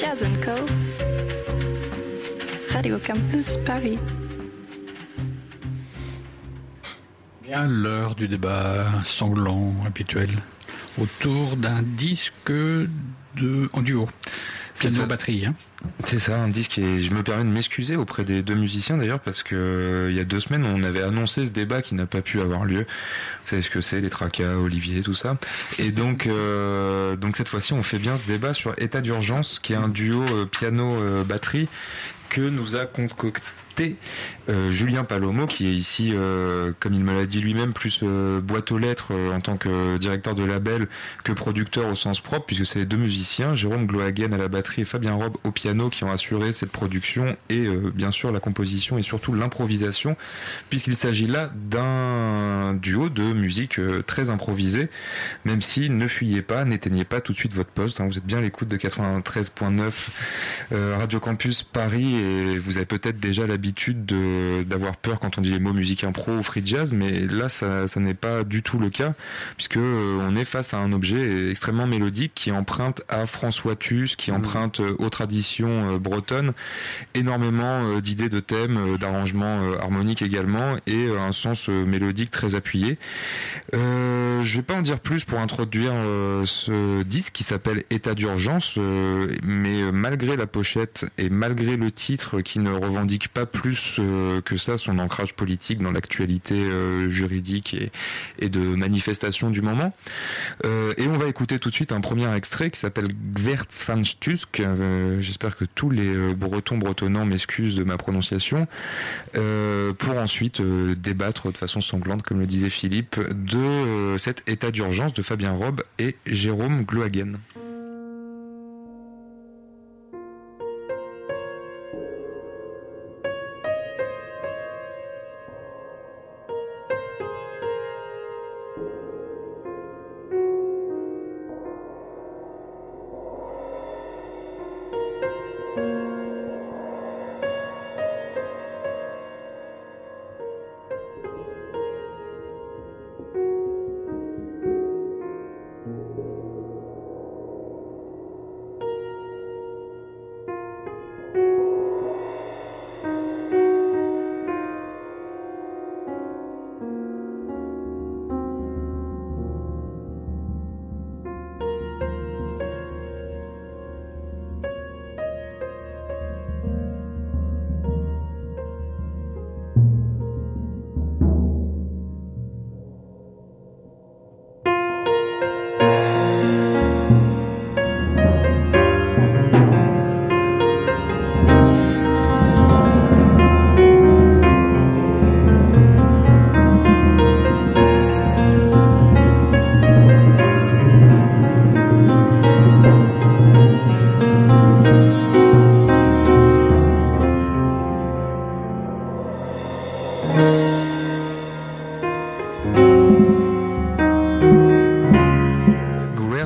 Jazz Co. Radio Campus Paris. Bien l'heure du débat sanglant habituel autour d'un disque de en duo. C'est. Hein. C'est ça, un disque et je me permets de m'excuser auprès des deux musiciens d'ailleurs parce que euh, il y a deux semaines on avait annoncé ce débat qui n'a pas pu avoir lieu. Vous savez ce que c'est, les tracas, Olivier, tout ça. Et donc, euh, donc cette fois-ci on fait bien ce débat sur État d'urgence qui est un duo euh, piano-batterie que nous a concocté euh, Julien Palomo, qui est ici, euh, comme il me l'a dit lui-même, plus euh, boîte aux lettres en tant que directeur de label que producteur au sens propre, puisque c'est les deux musiciens, Jérôme Glohagen à la batterie et Fabien Rob au piano, qui ont assuré cette production et bien sûr la composition et surtout l'improvisation, puisqu'il s'agit là d'un duo de musique très improvisée, même si ne fuyez pas, n'éteignez pas tout de suite votre poste, hein. vous êtes bien l'écoute de 93.9 Radio Campus Paris et vous avez peut-être déjà l'habitude d'avoir peur quand on dit les mots musique impro ou free jazz, mais là ça, ça n'est pas du tout le cas puisque euh, on est face à un objet extrêmement mélodique qui emprunte à François Tus, qui mmh. emprunte euh, aux traditions euh, bretonnes, énormément d'idées de thèmes, d'arrangements harmoniques également et un sens mélodique très appuyé. Euh, je vais pas en dire plus pour introduire ce disque qui s'appelle État d'urgence, mais malgré la pochette et malgré le titre qui ne revendique pas plus euh, que ça son ancrage politique dans l'actualité euh, juridique et, de manifestation du moment. Euh, et on va écouter tout de suite un premier extrait qui s'appelle Gwerts van Stusk. J'espère que tous les bretons bretonnants m'excusent de ma prononciation. pour ensuite débattre de façon sanglante, comme le disait Philippe, de cet état d'urgence de Fabien Robe et Jérôme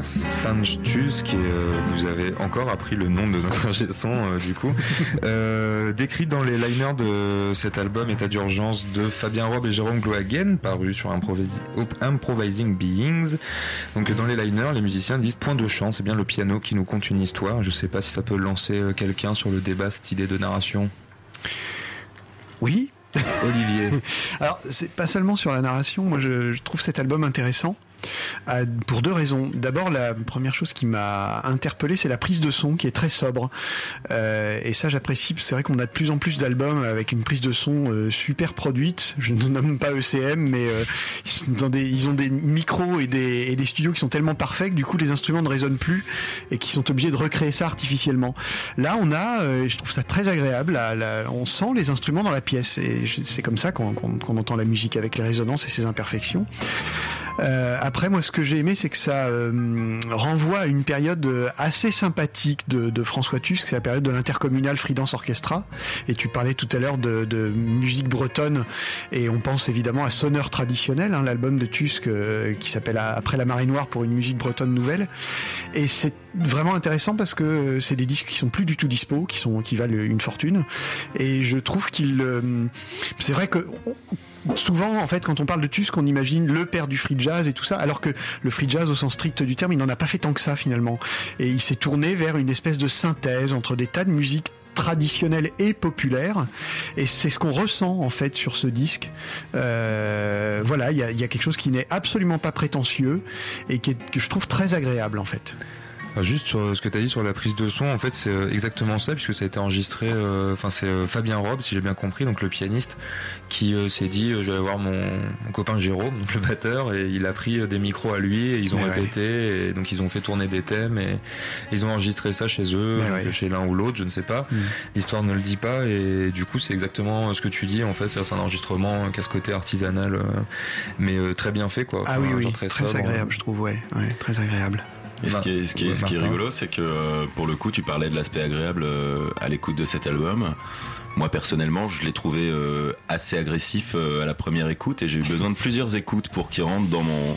Glohagen. le nom de notre ingé son euh, du coup. Euh, décrit dans les liners de cet album État d'urgence de Fabien Rob et Jérôme Glohagen, paru sur Improvising Beings. Donc dans les liners, les musiciens disent point de chant, c'est bien le piano qui nous conte une histoire. Je sais pas si ça peut lancer euh, quelqu'un sur le débat, cette idée de narration. Oui, Olivier. Alors, c'est pas seulement sur la narration. Moi, je trouve cet album intéressant. Euh, pour deux raisons. D'abord, la première chose qui m'a interpellé, c'est la prise de son qui est très sobre. Euh, et ça, j'apprécie. C'est vrai qu'on a de plus en plus d'albums avec une prise de son euh, super produite. Je ne nomme pas ECM, mais ils, des, ils, ont des micros et des, studios qui sont tellement parfaits que du coup, les instruments ne résonnent plus et qui sont obligés de recréer ça artificiellement. Là, on a, je trouve ça très agréable. on sent les instruments dans la pièce et c'est comme ça qu'on entend la musique avec les résonances et ses imperfections. Euh, après, moi, ce que j'ai aimé, c'est que ça euh, renvoie à une période euh, assez sympathique de, de François Tusk, c'est la période de l'intercommunal Freedance Orchestra. Et tu parlais tout à l'heure de, de, musique bretonne, et on pense évidemment à Sonneur traditionnel, hein, l'album de Tusk qui s'appelle Après la marée noire pour une musique bretonne nouvelle. Et c'est vraiment intéressant parce que euh, c'est des disques qui sont plus du tout dispo, qui sont qui valent une fortune. Et je trouve qu'il, euh, c'est vrai que souvent, en fait, quand on parle de Tusk, on imagine le père du free jazz et tout ça, alors que le free jazz, au sens strict du terme, il n'en a pas fait tant que ça finalement. Et il s'est tourné vers une espèce de synthèse entre des tas de musiques traditionnelles et populaires et c'est ce qu'on ressent en fait sur ce disque euh, voilà il y a, y a, quelque chose qui n'est absolument pas prétentieux et qui est, que je trouve très agréable en fait Juste sur ce que tu as dit sur la prise de son, en fait, c'est euh, exactement ça, puisque ça a été enregistré. Euh, enfin, c'est euh, Fabien Rob, si j'ai bien compris, donc le pianiste, qui s'est dit, je vais aller voir mon, copain Jérôme, donc le batteur, et il a pris des micros à lui, et ils ont répété, et donc ils ont fait tourner des thèmes, et, ils ont enregistré ça chez eux, chez l'un ou l'autre, je ne sais pas. Mm. L'histoire ne le dit pas, et du coup, c'est exactement ce que tu dis. En fait, c'est un enregistrement casse côté artisanal, mais très bien fait, quoi. ah oui, oui, très, très agréable, je trouve, ouais, ouais très agréable. Et ce qui est, ce qui est, ce qui est rigolo, c'est que euh, pour le coup, tu parlais de l'aspect agréable euh, à l'écoute de cet album. Moi personnellement, je l'ai trouvé euh, assez agressif à la première écoute et j'ai eu besoin de plusieurs écoutes pour qu'il rentre dans mon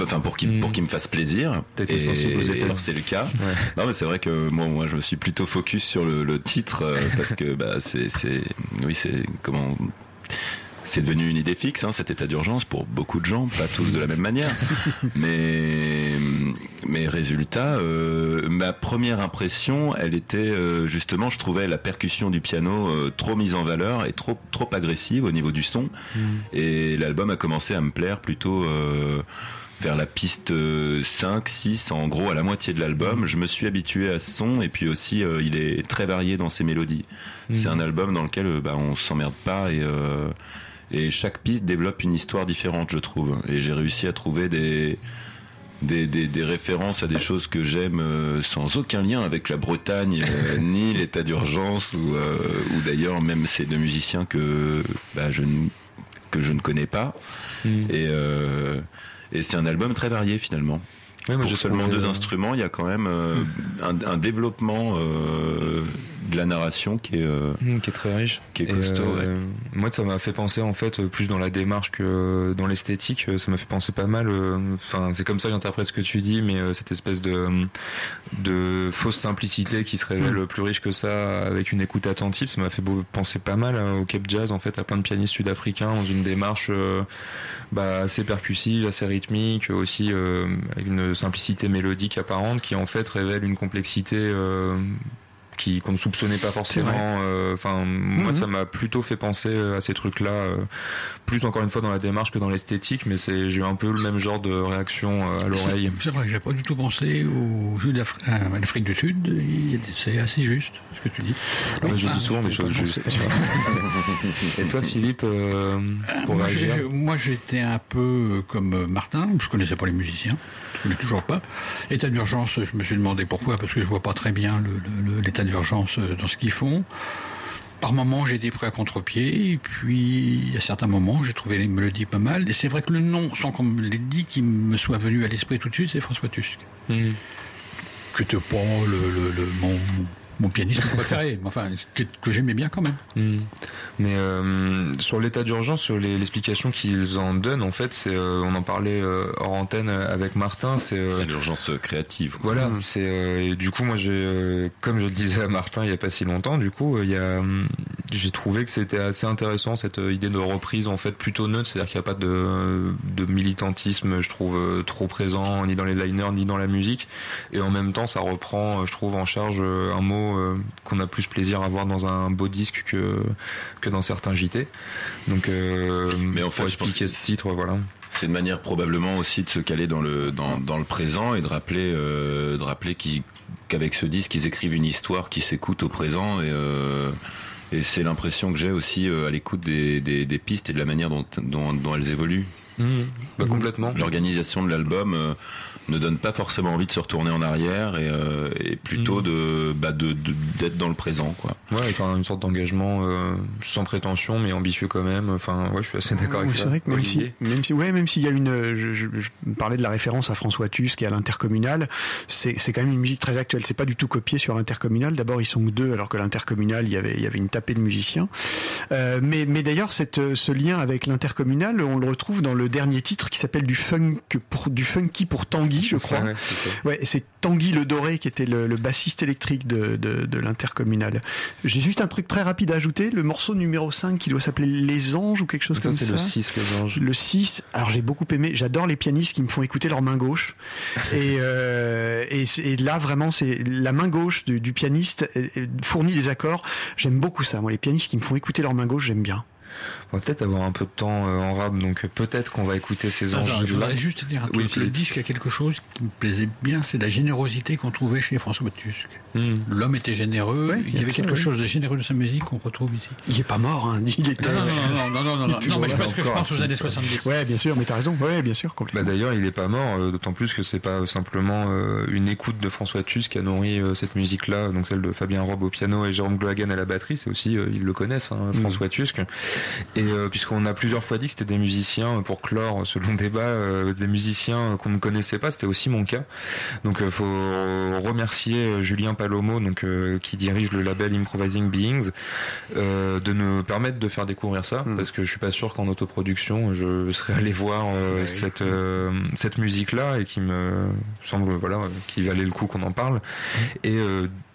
enfin pour qu'il pour hmm. qu'il me fasse plaisir et, c'est le cas ouais. non mais c'est vrai que moi moi je me suis plutôt focus sur le, le titre parce que bah c'est c'est oui c'est comment c'est devenu une idée fixe, hein, cet état d'urgence pour beaucoup de gens, pas tous de la même manière. mais mais résultat, euh, ma première impression, elle était euh, justement, je trouvais la percussion du piano euh, trop mise en valeur et trop trop agressive au niveau du son. Mm. Et l'album a commencé à me plaire plutôt. vers la piste 5, 6, en gros à la moitié de l'album. Je me suis habitué à ce son et puis aussi il est très varié dans ses mélodies. Mm. C'est un album dans lequel bah, on s'emmerde pas et et chaque piste développe une histoire différente, je trouve. Et j'ai réussi à trouver des, des, des, des, références à des choses que j'aime euh, sans aucun lien avec la Bretagne, euh, ni l'état d'urgence, ou, euh, ou d'ailleurs même ces deux musiciens que, bah, je, que je ne connais pas. Mm. Et, et c'est un album très varié finalement. Oui, Pour seulement deux instruments, il y a quand même un, un, développement de la narration qui est euh, mmh, qui est très riche. qui est costaud euh, moi ça m'a fait penser en fait plus dans la démarche que dans l'esthétique. Ça m'a fait penser pas mal euh, enfin c'est comme ça que j'interprète ce que tu dis mais cette espèce de de fausse simplicité qui se révèle mmh. plus riche que ça avec une écoute attentive ça m'a fait penser pas mal au Cape Jazz en fait à plein de pianistes sud-africains dans une démarche bah, assez percussive assez rythmique aussi avec une simplicité mélodique apparente qui en fait révèle une complexité qui qu'on ne soupçonnait pas forcément. Euh, enfin, moi, mhm. ça m'a plutôt fait penser euh, à ces trucs-là, euh, plus encore une fois dans la démarche que dans l'esthétique, mais c'est j'ai eu un peu le même genre de réaction à l'oreille. C'est vrai que j'ai pas du tout pensé au Sud à l'Afrique du Sud. C'est assez juste ce que tu dis. je dis souvent des choses justes. Et toi, Philippe, pour moi, j'étais un peu comme Martin. Je connaissais pas les musiciens. Je connais toujours pas. État d'urgence, je me suis demandé pourquoi, parce que je vois pas très bien l'état d'urgence euh, dans ce qu'ils font. Par moments, j'ai été pris à contre-pied, et puis à certains moments, j'ai trouvé les mélodies pas mal. Et c'est vrai que le nom, sans qu'on me l'ait dit, qui me soit venu à l'esprit tout de suite, c'est François Tusk. Mmh. C'était pas le, le, le, mon, mon pianiste préféré, enfin que, j'aimais bien quand même. Hmm. Mais euh, sur l'état d'urgence, sur l'explication qu'ils en donnent, en fait, c'est euh, on en parlait euh, hors antenne avec Martin. C'est l'urgence créative. Voilà. C'est du coup moi j'ai comme je le disais à Martin il y a pas si longtemps, du coup il y a j'ai trouvé que c'était assez intéressant cette idée de reprise en fait plutôt neutre, c'est-à-dire qu'il n'y a pas de, de militantisme, je trouve trop présent ni dans les liners ni dans la musique, et en même temps ça reprend, je trouve en charge un mot euh, qu'on a plus plaisir à voir dans un beau disque que, que dans certains JT. Donc, euh, mais en fait, je pense que ce titre, voilà. C'est une manière probablement aussi de se caler dans le dans, dans le présent et de rappeler euh, de rappeler qu'avec ce disque ils écrivent une histoire qui s'écoute au présent et et c'est l'impression que j'ai aussi à l'écoute des, des, des, pistes et de la manière dont, dont, dont elles évoluent. Mmh, bah complètement. L'organisation de l'album ne donne pas forcément envie de se retourner en arrière et, euh, et plutôt mm. de bah de d'être dans le présent quoi. Ouais, quand même une sorte d'engagement euh, sans prétention mais ambitieux quand même. Enfin, ouais, je suis assez d'accord avec ça. C'est vrai que même si, même si, ouais, même s'il y a une, je, je, je, parlais de la référence à François Tusk et à l'intercommunal, c'est c'est quand même une musique très actuelle. C'est pas du tout copié sur l'intercommunal. D'abord, ils sont deux alors que l'intercommunal, il y avait il y avait une tapée de musiciens. Euh, mais mais d'ailleurs, cette ce lien avec l'intercommunal, on le retrouve dans le le dernier titre qui s'appelle du funk pour du funky pour Tanguy, je crois. Ouais, c'est Tanguy le Doré qui était le, bassiste électrique de, de, de l'intercommunal. J'ai juste un truc très rapide à ajouter. Le morceau numéro 5 qui doit s'appeler Les Anges ou quelque chose comme ça. C'est le 6, Les Anges. Le 6. Alors j'ai beaucoup aimé. J'adore les pianistes qui me font écouter leur main gauche. et, euh, et, et, là vraiment c'est la main gauche du, du pianiste fournit des accords. J'aime beaucoup ça. Moi les pianistes qui me font écouter leur main gauche, j'aime bien. On va peut-être avoir un peu de temps euh, en rab, donc peut-être qu'on va écouter ces anges. je voudrais juste dire un truc. le disque a quelque chose qui me plaisait bien, c'est la générosité qu'on trouvait chez François Baptiste. Hmm. L'homme était généreux, il y avait quelque chose de généreux de sa musique qu'on retrouve ici. Il est pas mort, hein. il était. Non, non, non, non, non, non, non mais je pense que je pense aux années 70. Ouais, bien sûr, mais t'as raison, ouais, bien sûr, complètement. Bah, D'ailleurs, il est pas mort, euh, d'autant plus que c'est pas simplement euh, une écoute de François Tusk qui a nourri cette musique-là, donc celle de Fabien Robe au piano et Jérôme Glohagen à la batterie, c'est aussi, ils le connaissent, hein, hmm. François Tusk. Et puisqu'on a plusieurs fois dit que c'était des musiciens, pour clore ce long débat, euh, des musiciens qu'on ne connaissait pas, c'était aussi mon cas. Donc il euh, faut remercier euh, Julien Palomo, donc qui dirige le label Improvising Beings, de nous permettre de faire découvrir ça, hmm. parce que je suis pas sûr qu'en autoproduction je serais allé voir bah cette cette musique là et qui me semble voilà qui valait le coup qu'on en parle. Et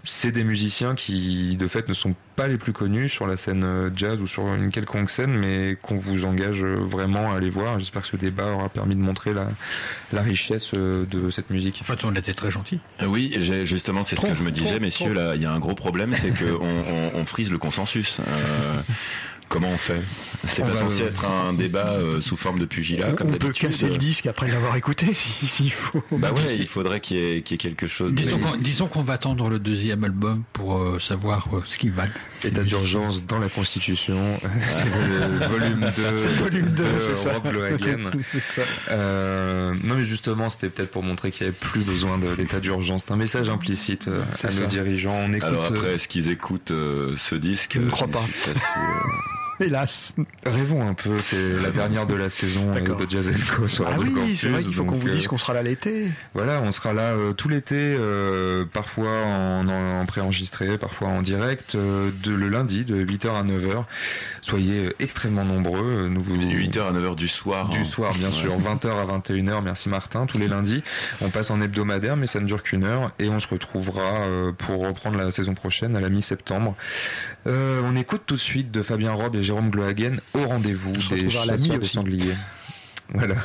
c'est des musiciens qui, de fait, ne sont pas les plus connus sur la scène euh, jazz ou sur une quelconque scène, mais qu'on vous engage euh, vraiment à aller voir. J'espère que ce débat aura permis de montrer la, la richesse euh, de cette musique. En fait, on était très gentils. Oui, justement, c'est ce que je me disais, messieurs. Là, il y a un gros problème, c'est qu'on on, on, frise le consensus. Comment on fait? C'est pas censé être un débat euh, sous forme de pugilat. On, on peut casser le disque après l'avoir écouté s'il faut. Bah ouais, il faudrait qu'il y, ait quelque chose. Disons qu'on va attendre le deuxième album pour euh, savoir euh, ce qu'il valent. État d'urgence dans la Constitution, c'est le volume 2. C'est le volume 2, c'est ça. Euh, non mais justement, c'était peut-être pour montrer qu'il n'y avait plus besoin de l'état d'urgence. C'est un message implicite à nos dirigeants. On écoute, Alors après, est-ce qu'ils écoutent ce disque? Je ne crois pas. Hélas. Rêvons un peu, c'est la dernière de la saison euh, de Jazz Co sur Ah oui, c'est vrai qu'il faut qu'on vous dise euh, qu'on sera là l'été. Voilà, on sera là euh, tout l'été, parfois en, en, préenregistré, parfois en direct, de, le lundi de 8h à 9h. Soyez extrêmement nombreux. Nous vous... 8h à 9h du soir. Du hein. soir, bien sûr. 20h à 21h, merci Martin, tous les lundis. On passe en hebdomadaire, mais ça ne dure qu'une heure, et on se retrouvera pour reprendre la saison prochaine à la mi-septembre. On écoute tout de suite de Fabien Rob et Jérôme Glohagen au rendez-vous des chasseurs de sangliers. voilà.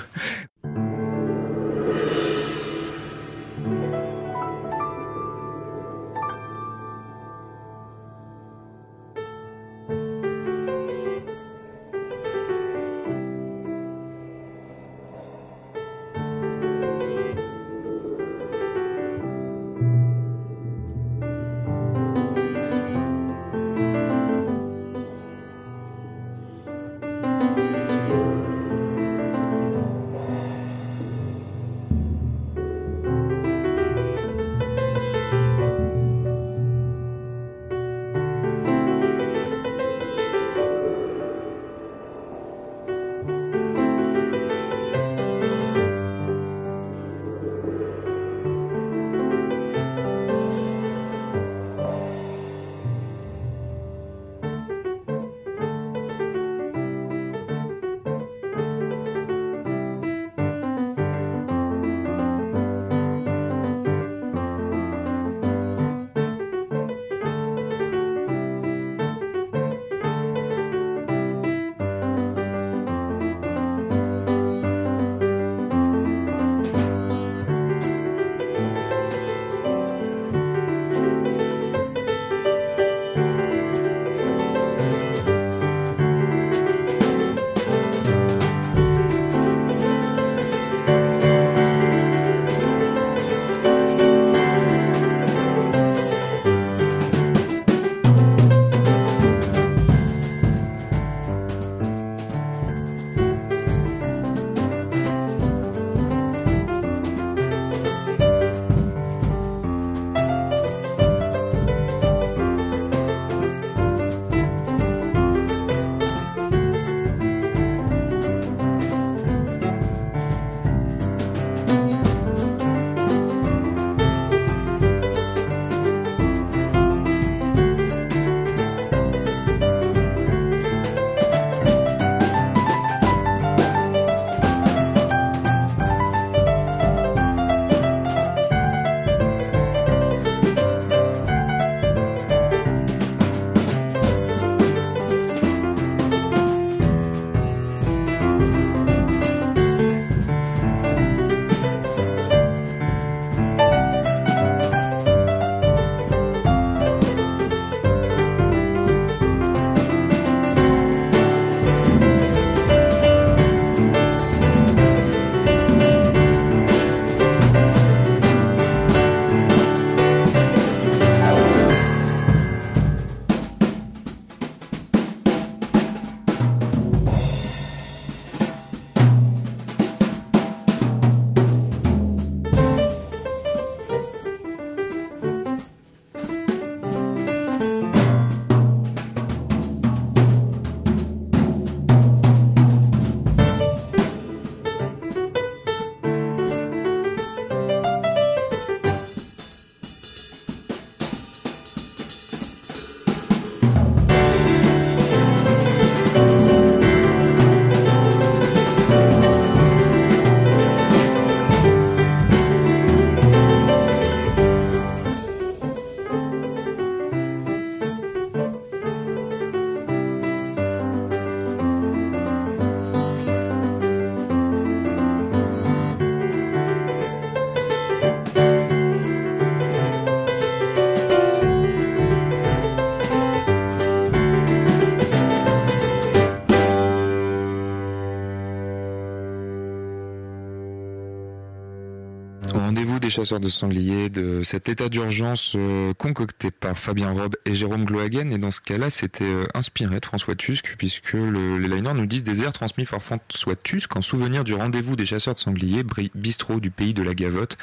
Chasseurs de sangliers, de cet état d'urgence concocté par Fabien Robe et Jérôme Glohagen. Et dans ce cas-là, c'était inspiré de François Tusk, puisque le, les liners nous disent des airs transmis par François Tusk en souvenir du rendez-vous des chasseurs de sangliers, bistrot du pays de la Gavotte.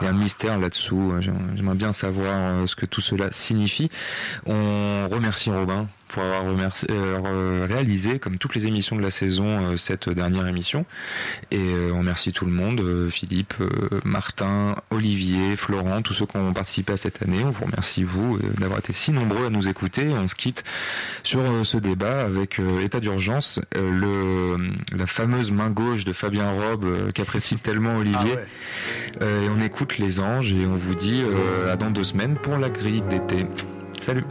Il y a un mystère là-dessous. J'aimerais bien savoir ce que tout cela signifie. On remercie Robin pour avoir euh, réalisé, comme toutes les émissions de la saison, euh, cette dernière émission. Et euh, on remercie tout le monde, Philippe, Martin, Olivier, Florent, tous ceux qui ont participé à cette année. On vous remercie, vous, d'avoir été si nombreux à nous écouter. On se quitte sur ce débat avec État d'urgence, le la fameuse main gauche de Fabien Robe qu'apprécie tellement Olivier. Ah et on écoute les anges et on vous dit à dans deux semaines pour la grille d'été. Salut